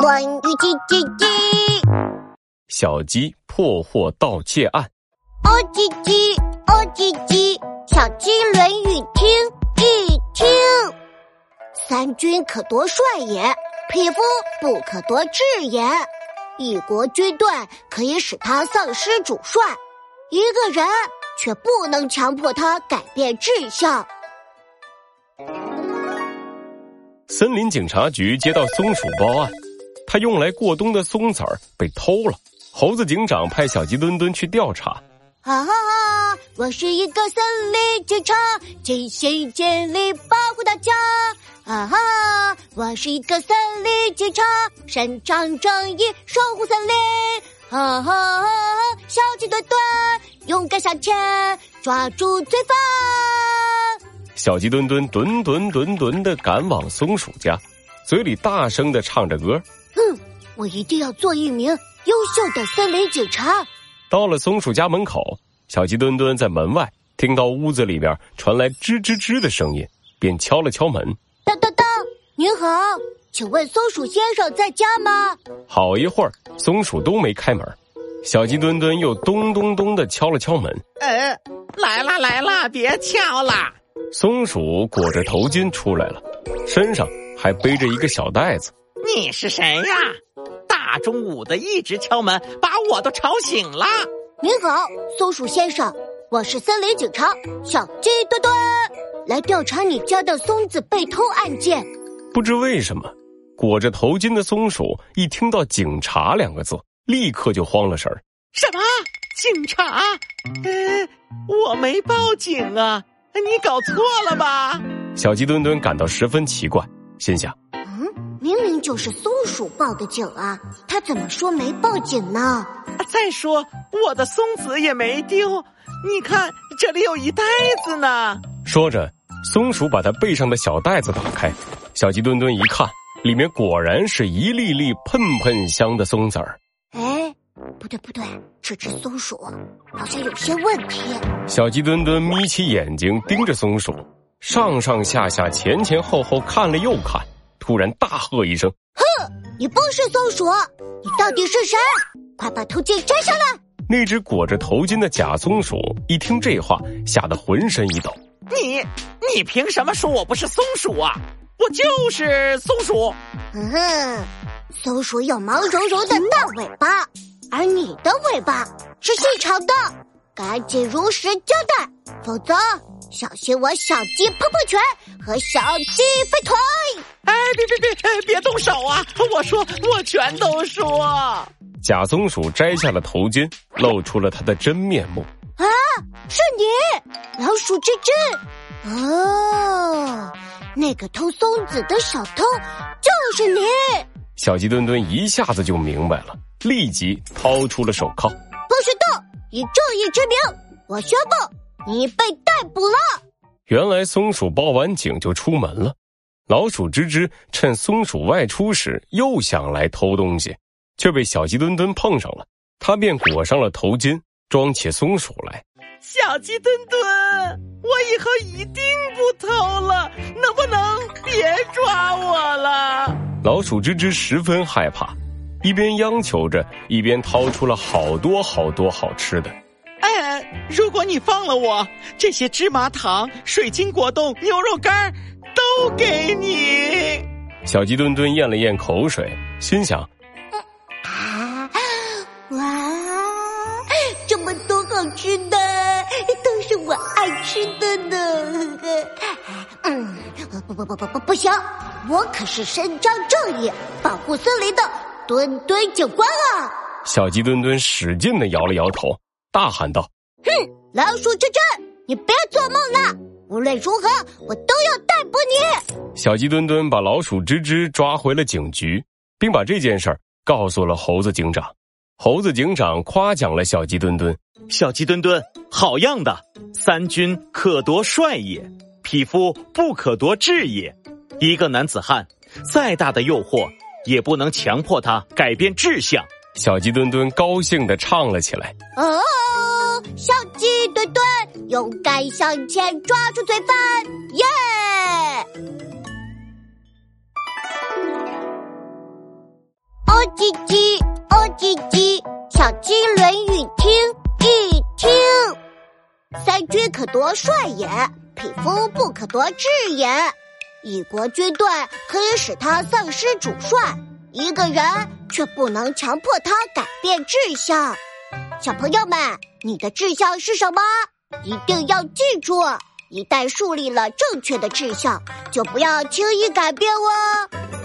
关于叽叽叽，小鸡破获盗窃案。哦叽叽，哦叽叽，小鸡论语听一听。三军可夺帅也，匹夫不可夺志也。一国军队可以使他丧失主帅，一个人却不能强迫他改变志向。森林警察局接到松鼠报案，他用来过冬的松子儿被偷了。猴子警长派小鸡墩墩去调查。哈哈哈！我是一个森林警察，尽心尽力保护大家。哈哈！我是一个森林警察，伸张正义，守护森林。哈哈！小鸡墩墩勇敢向前，抓住罪犯。小鸡墩墩墩墩墩墩的赶往松鼠家，嘴里大声的唱着歌。嗯，我一定要做一名优秀的森林警察。到了松鼠家门口，小鸡墩墩在门外听到屋子里边传来吱吱吱的声音，便敲了敲门。当当当，您好，请问松鼠先生在家吗？好一会儿，松鼠都没开门，小鸡墩墩又咚咚咚的敲了敲门。呃，来啦来啦，别敲啦！松鼠裹着头巾出来了，身上还背着一个小袋子。你是谁呀？大中午的一直敲门，把我都吵醒了。您好，松鼠先生，我是森林警察小鸡墩墩，来调查你家的松子被偷案件。不知为什么，裹着头巾的松鼠一听到“警察”两个字，立刻就慌了神儿。什么？警察？呃，我没报警啊。你搞错了吧？小鸡墩墩感到十分奇怪，心想：“就是松鼠报的警啊，他怎么说没报警呢？再说我的松子也没丢，你看这里有一袋子呢。”说着，松鼠把它背上的小袋子打开，小鸡墩墩一看，里面果然是一粒粒喷喷香的松子儿。哎。不对不对，这只松鼠好像有些问题。小鸡墩墩眯起眼睛盯着松鼠，上上下下、前前后后看了又看，突然大喝一声：“哼！你不是松鼠，你到底是谁？快把头巾摘下来！”那只裹着头巾的假松鼠一听这话，吓得浑身一抖。你你凭什么说我不是松鼠啊？我就是松鼠。嗯哼，松鼠有毛茸茸的大尾巴。而你的尾巴是细长的，赶紧如实交代，否则小心我小鸡碰碰拳和小鸡飞腿！哎，别别别，别动手啊！我说，我全都说。假松鼠摘下了头巾，露出了它的真面目。啊，是你，老鼠吱吱。哦，那个偷松子的小偷就是你。小鸡墩墩一下子就明白了。立即掏出了手铐，不许动！以正义之名，我宣布你被逮捕了。原来松鼠报完警就出门了，老鼠吱吱趁松鼠外出时又想来偷东西，却被小鸡墩墩碰上了，他便裹上了头巾，装起松鼠来。小鸡墩墩，我以后一定不偷了，能不能别抓我了？老鼠吱吱十分害怕。一边央求着，一边掏出了好多好多好吃的。哎，如果你放了我，这些芝麻糖、水晶果冻、牛肉干都给你。小鸡墩墩咽了咽口水，心想：啊，哇，这么多好吃的，都是我爱吃的呢。嗯，不不不不不不行，我可是伸张正义、保护森林的。墩墩警官啊！小鸡墩墩使劲的摇了摇头，大喊道：“哼，老鼠之之，你别做梦了！无论如何，我都要逮捕你！”小鸡墩墩把老鼠吱吱抓回了警局，并把这件事儿告诉了猴子警长。猴子警长夸奖了小鸡墩墩：“小鸡墩墩，好样的！三军可夺帅也，匹夫不可夺志也。一个男子汉，再大的诱惑。”也不能强迫他改变志向。小鸡墩墩高兴的唱了起来。哦，小鸡墩墩勇敢向前，抓住罪犯，耶！哦唧唧，哦唧唧，小鸡论语听一听。三军可夺帅也，匹夫不可夺志也。一国军队可以使他丧失主帅，一个人却不能强迫他改变志向。小朋友们，你的志向是什么？一定要记住，一旦树立了正确的志向，就不要轻易改变哦。